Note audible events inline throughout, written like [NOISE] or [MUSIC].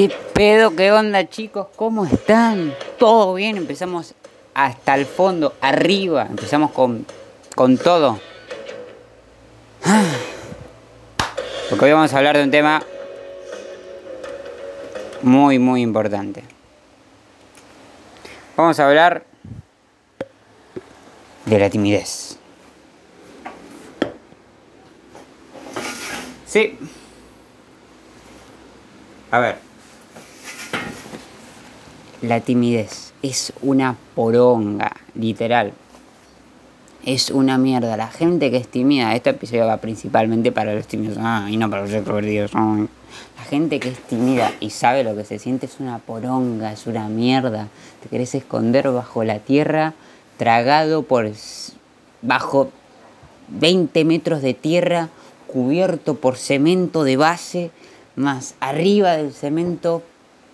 ¿Qué pedo? ¿Qué onda chicos? ¿Cómo están? ¿Todo bien? Empezamos hasta el fondo, arriba. Empezamos con, con todo. [SIGHS] Porque hoy vamos a hablar de un tema muy, muy importante. Vamos a hablar de la timidez. Sí. A ver. La timidez es una poronga, literal. Es una mierda. La gente que es tímida, este episodio va principalmente para los tímidos, ah, y no para los extrovertidos. La gente que es tímida y sabe lo que se siente es una poronga, es una mierda. Te querés esconder bajo la tierra, tragado por bajo 20 metros de tierra, cubierto por cemento de base, más arriba del cemento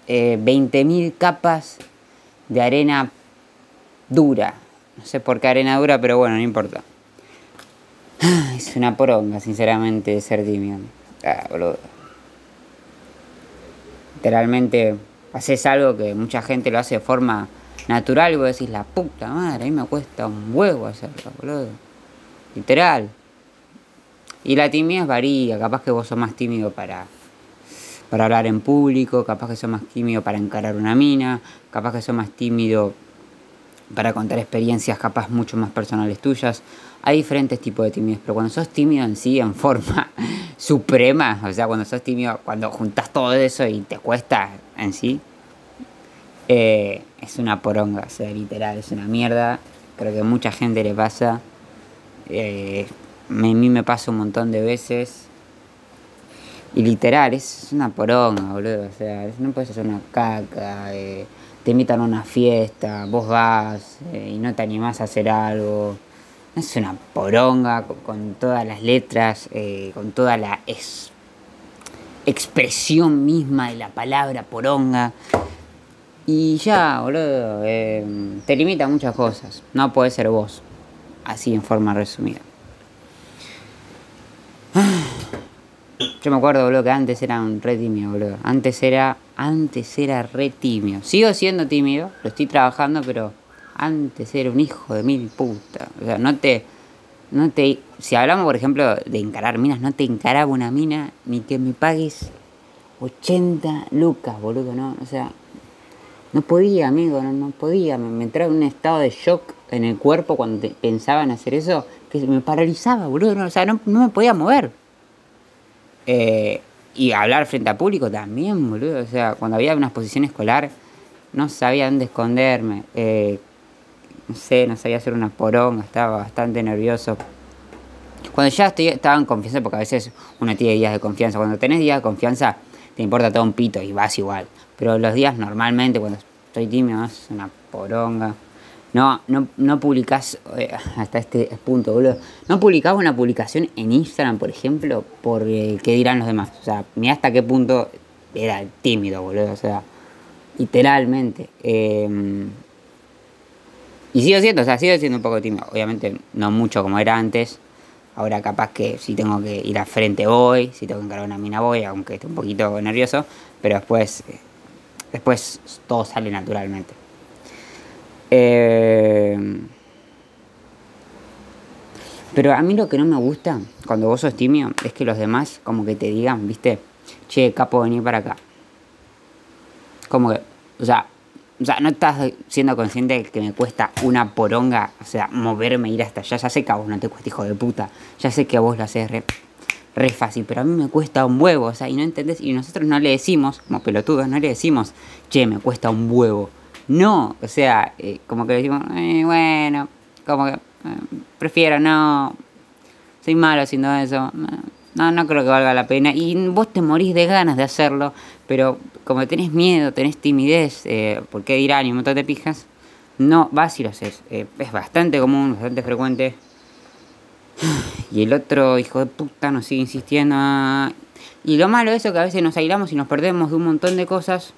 eh, 20.000 capas de arena dura. No sé por qué arena dura, pero bueno, no importa. Ah, es una poronga, sinceramente, ser tímido. Ah, boludo. Literalmente, haces algo que mucha gente lo hace de forma natural y vos decís, la puta madre, a mí me cuesta un huevo hacerlo, boludo. Literal. Y la timidez varía, capaz que vos sos más tímido para para hablar en público, capaz que sos más tímido para encarar una mina, capaz que sos más tímido para contar experiencias capaz mucho más personales tuyas. Hay diferentes tipos de timidez, pero cuando sos tímido en sí, en forma [LAUGHS] suprema, o sea, cuando sos tímido, cuando juntas todo eso y te cuesta en sí, eh, es una poronga, o sea, literal, es una mierda. Creo que a mucha gente le pasa. Eh, a mí me pasa un montón de veces. Y literal, es una poronga, boludo. O sea, no puedes hacer una caca, eh, te invitan a una fiesta, vos vas eh, y no te animás a hacer algo. Es una poronga con, todas las letras, eh, con toda la expresión misma de la palabra poronga. Y ya, boludo, te limita a muchas cosas. No puedes ser vos. Así en forma resumida. Yo me acuerdo, boludo, que antes era un re tímido, boludo. Antes era, antes era re tímido. Sigo siendo tímido, lo estoy trabajando, pero antes era un hijo de mil puta. O sea, no te, no te, si hablamos, por ejemplo, de encarar minas, no te encaraba una mina ni que me pagues 80 lucas, boludo, ¿no? O sea, no podía, amigo, no, no podía. Me, me entraba en un estado de shock en el cuerpo cuando pensaba en hacer eso, que me paralizaba, boludo. No, o sea, no, no me podía mover. Eh, y hablar frente a público también, boludo. O sea, cuando había una exposición escolar, no sabía dónde esconderme. Eh, no sé, no sabía hacer una poronga, estaba bastante nervioso. Cuando ya estoy, estaba en confianza, porque a veces uno tiene días de confianza. Cuando tenés días de confianza, te importa todo un pito y vas igual. Pero los días normalmente, cuando estoy tímido, es una poronga. No, no, no publicás, eh, hasta este punto, boludo. No publicás una publicación en Instagram, por ejemplo, por eh, qué dirán los demás. O sea, mira hasta qué punto era tímido, boludo. O sea, literalmente. Em, y sigo siendo, o sea, sigo siendo un poco tímido. Obviamente no mucho como era antes. Ahora capaz que si tengo que ir a frente voy, si tengo que encargar una mina voy, aunque esté un poquito nervioso. Pero después, eh, después todo sale naturalmente. Eh, pero a mí lo que no me gusta cuando vos sos tímido es que los demás como que te digan, viste, che, capo, vení para acá. Como que, o sea, o sea, no estás siendo consciente de que me cuesta una poronga, o sea, moverme, ir hasta allá. Ya sé que a vos no te cuesta, hijo de puta. Ya sé que a vos lo haces re, fácil, pero a mí me cuesta un huevo, o sea, y no entendés. Y nosotros no le decimos, como pelotudos, no le decimos, che, me cuesta un huevo. No, o sea, eh, como que decimos, eh, bueno, como que eh, prefiero no, soy malo haciendo eso, no, no creo que valga la pena. Y vos te morís de ganas de hacerlo, pero como tenés miedo, tenés timidez, eh, porque dirán y un montón de pijas, no vas y lo haces. es bastante común, bastante frecuente. Y el otro hijo de puta nos sigue insistiendo. Y lo malo es eso que a veces nos aislamos y nos perdemos de un montón de cosas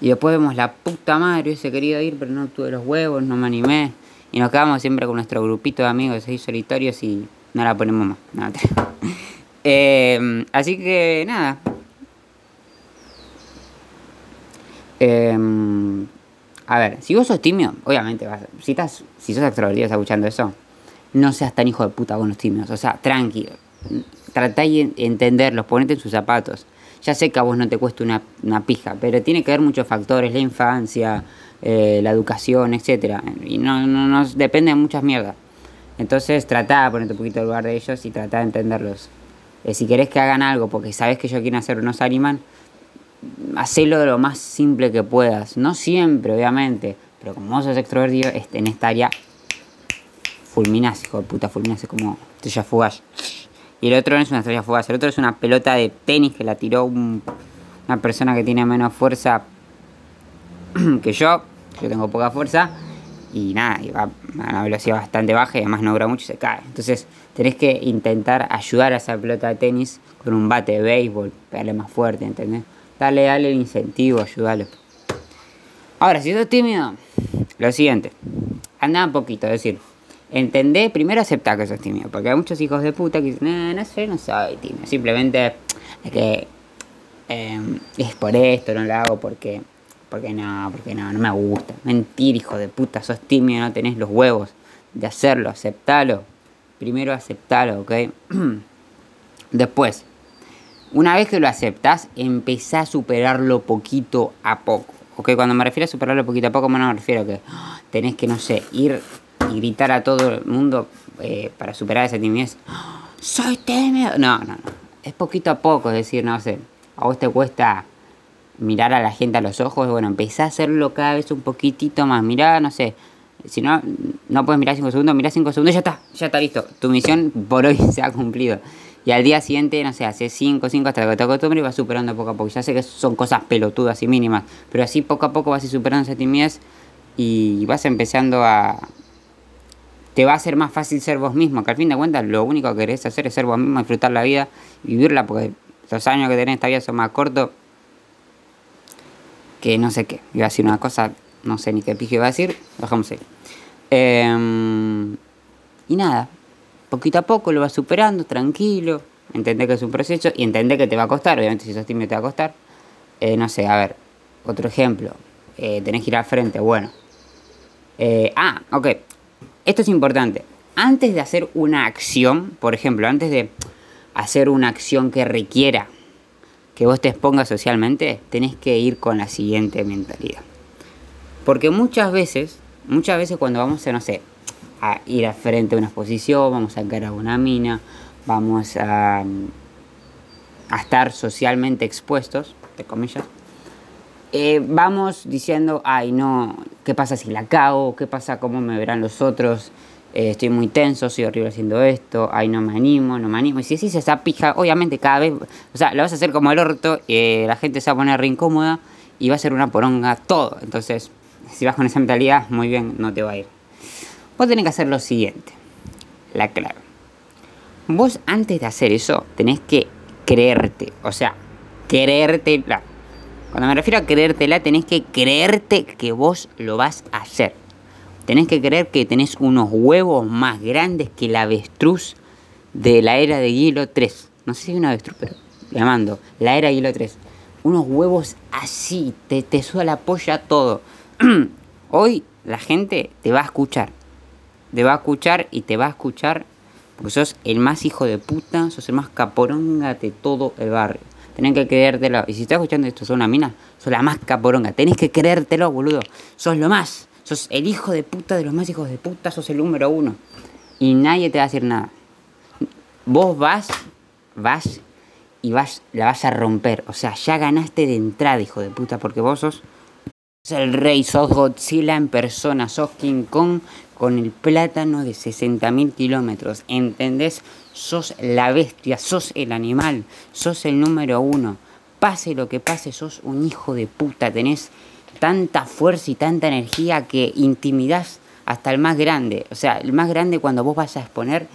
y después vemos la puta madre, hubiese querido ir, pero no tuve los huevos, no me animé. Y nos quedamos siempre con nuestro grupito de amigos ahí solitarios y no la ponemos más. Nada. [LAUGHS] eh, así que nada. Em, a ver, si vos sos tímido, obviamente, vas, si, estás, si sos extrovertido, escuchando eso, no seas tan hijo de puta con los tímidos. O sea, tranquilo. Tratá de entenderlos, ponete en sus zapatos. Ya sé que a vos no te cuesta una, una pija, pero tiene que ver muchos factores, la infancia, eh, la educación, etcétera Y no, no, no, depende de muchas mierdas. Entonces tratá de ponerte un poquito en lugar de ellos y tratá de entenderlos. Eh, si querés que hagan algo porque sabes que ellos quieren hacer unos animan, hacelo de lo más simple que puedas. No siempre, obviamente, pero como vos sos extrovertido, en esta área fulminás, hijo de puta, fulminás, es como estrella fugaz. Y el otro no es una estrella fugaz, el otro es una pelota de tenis que la tiró una persona que tiene menos fuerza [CLEARS THROAT] que yo. Yo tengo poca fuerza y nada, y va a una velocidad bastante baja y además no dura mucho y se cae. Entonces tenés que intentar ayudar a esa pelota de tenis con un bate de béisbol, pegarle más fuerte, ¿entendés? Dale, dale el incentivo, ayúdalo. Ahora, si sos tímido, lo siguiente, anda un poquito, es decir, entendé, primero aceptar que sos tímido, porque hay muchos hijos de puta que dicen, no, sé, no soy tímido, simplemente es que em, es por esto, no lo hago porque porque no, porque no, no me gusta. Mentir, hijo de puta, sos tímido, no tenés los huevos de hacerlo, aceptalo. Primero aceptalo, ¿ok? [CLEARS THROAT] Después, una vez que lo aceptas, empezá a superarlo poquito a poco. ¿Ok? Cuando me refiero a superarlo poquito a poco, no me refiero a que tenés que, no sé, ir y gritar a todo el mundo eh, para superar esa timidez. [GASPS] ¡Soy tímido! No, no, no. Es poquito a poco, es decir, no sé, a vos te cuesta mirar a la gente a los ojos, bueno, empecé a hacerlo cada vez un poquitito más. Mirá, no sé, si no, no puedes mirar 5 segundos, mirá 5 segundos, ya está, ya está listo. Tu misión por hoy [LAUGHS] se ha cumplido. Y al día siguiente, no sé, hace 5, 5 hasta que te acostumbres y vas superando poco a poco. Ya sé que son cosas pelotudas y mínimas, pero así poco a poco vas a ir superando esa timidez y vas empezando a... Te va a ser más fácil ser vos mismo, que al fin de cuentas lo único que querés hacer es ser vos mismo, disfrutar la vida, vivirla, porque los años que tenés en esta vida son más cortos que no sé qué. Iba a decir una cosa, no sé ni qué pijo iba a decir, dejamos ahí. Em, y nada, poquito a poco lo vas superando, tranquilo, entender que es un proceso y entender que te va a costar, obviamente si sos tímido te va a costar. Eh, no sé, a ver, otro ejemplo, eh, tenés que ir al frente, bueno. Eh, ah, ok, esto es importante. Antes de hacer una acción, por ejemplo, antes de hacer una acción que requiera que vos te expongas socialmente, tenés que ir con la siguiente mentalidad. Porque muchas veces, muchas veces cuando vamos a, no sé, a ir al frente a una exposición, vamos a a una mina, vamos a, a estar socialmente expuestos, de comillas, eh, vamos diciendo, ay no, ¿qué pasa si la cago? ¿Qué pasa cómo me verán los otros? Eh, estoy muy tenso, soy horrible haciendo esto, ay no me animo, no me animo. Y si decís esa pija, obviamente cada vez, o sea, lo vas a hacer como el orto, eh, la gente se va a poner re incómoda y va a ser una poronga todo. Entonces, si vas con esa mentalidad, muy bien, no te va a ir. Vos tenés que hacer lo siguiente, la clave. Vos antes de hacer eso, tenés que creerte, o sea, creértela. Cuando me refiero a creértela, tenés que creerte que vos lo vas a hacer. Tenés que creer que tenés unos huevos más grandes que el avestruz de la era de Hilo 3. No sé si hay un avestruz, pero le mando. La era de Hilo 3. Unos huevos así, te, te suda la polla todo. [CLEARS THROAT] Hoy la gente te va a escuchar. Te va a escuchar y te va a escuchar porque sos el más hijo de puta, sos el más caporonga de todo el barrio. Tenés que creértelo. Y si estás escuchando esto, sos una mina, sos la más caporonga. Tenés que creértelo, boludo. Sos lo más. Sos el hijo de puta de los más hijos de puta, sos el número uno. Y nadie te va a decir nada. Vos vas, vas y vas, la vas a romper. O sea, ya ganaste de entrada, hijo de puta, porque vos sos, el rey, sos Godzilla en persona, sos King Kong con el plátano de 60.000 kilómetros. ¿Entendés? Sos la bestia, sos el animal, sos el número uno. Pase lo que pase, sos un hijo de puta. Tenés tanta fuerza y tanta energía que intimidas hasta el más grande. O sea, el más grande cuando vos vas a exponer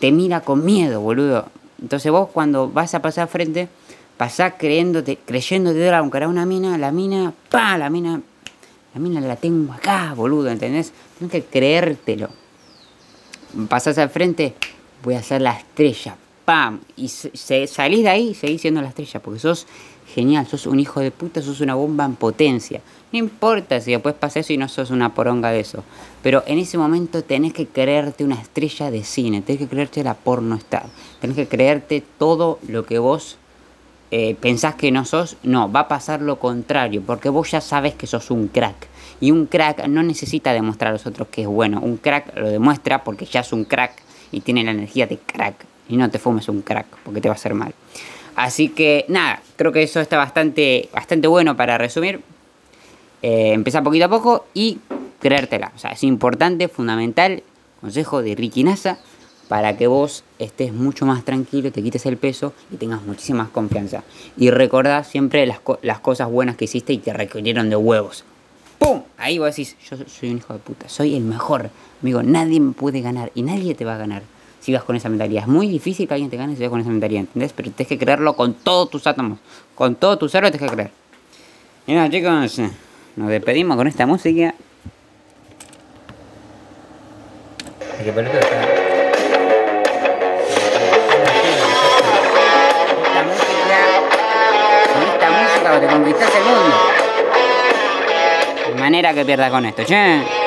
te mira con miedo, boludo. Entonces vos cuando vas a pasar frente, pasás creyéndote, creyéndote aunque era una mina, la mina, pa, la mina, la mina la tengo acá, boludo, ¿entendés? Tienes que creértelo. Pasás al frente, voy a ser la estrella, pam. Y se, salís de ahí y seguís siendo la estrella, porque sos genial, sos un hijo de puta, sos una bomba en potencia. No importa si después pasa eso y no sos una poronga de eso. Pero en ese momento tenés que creerte una estrella de cine, tenés que creerte la porno star, tenés que creerte todo lo que vos eh, pensás que no sos. No, va a pasar lo contrario, porque vos ya sabes que sos un crack. Y un crack no necesita demostrar a los otros que es bueno. Un crack lo demuestra porque ya es un crack y tiene la energía de crack. Y no te fumes un crack porque te va a hacer mal. Así que nada, creo que eso está bastante, bastante bueno para resumir. Eh, empezar poquito a poco y creértela. O sea, es importante, fundamental, consejo de Ricky Nasa, para que vos estés mucho más tranquilo, te quites el peso y tengas muchísima más confianza. Y recordá siempre las, cosas buenas que hiciste y te requirieron de huevos. ¡Pum! Ahí vos decís, yo soy un hijo de puta, soy el mejor. Amigo, nadie me puede ganar y nadie te va a ganar si vas con esa mentalidad. Es muy difícil que alguien te gane si vas con esa mentalidad, ¿entendés? Pero tienes que creerlo con todos tus átomos. Con todo tu cerebro tienes que creer. Y nada, chicos, nos despedimos con esta música. Esta música, De manera que pierdas con esto, che.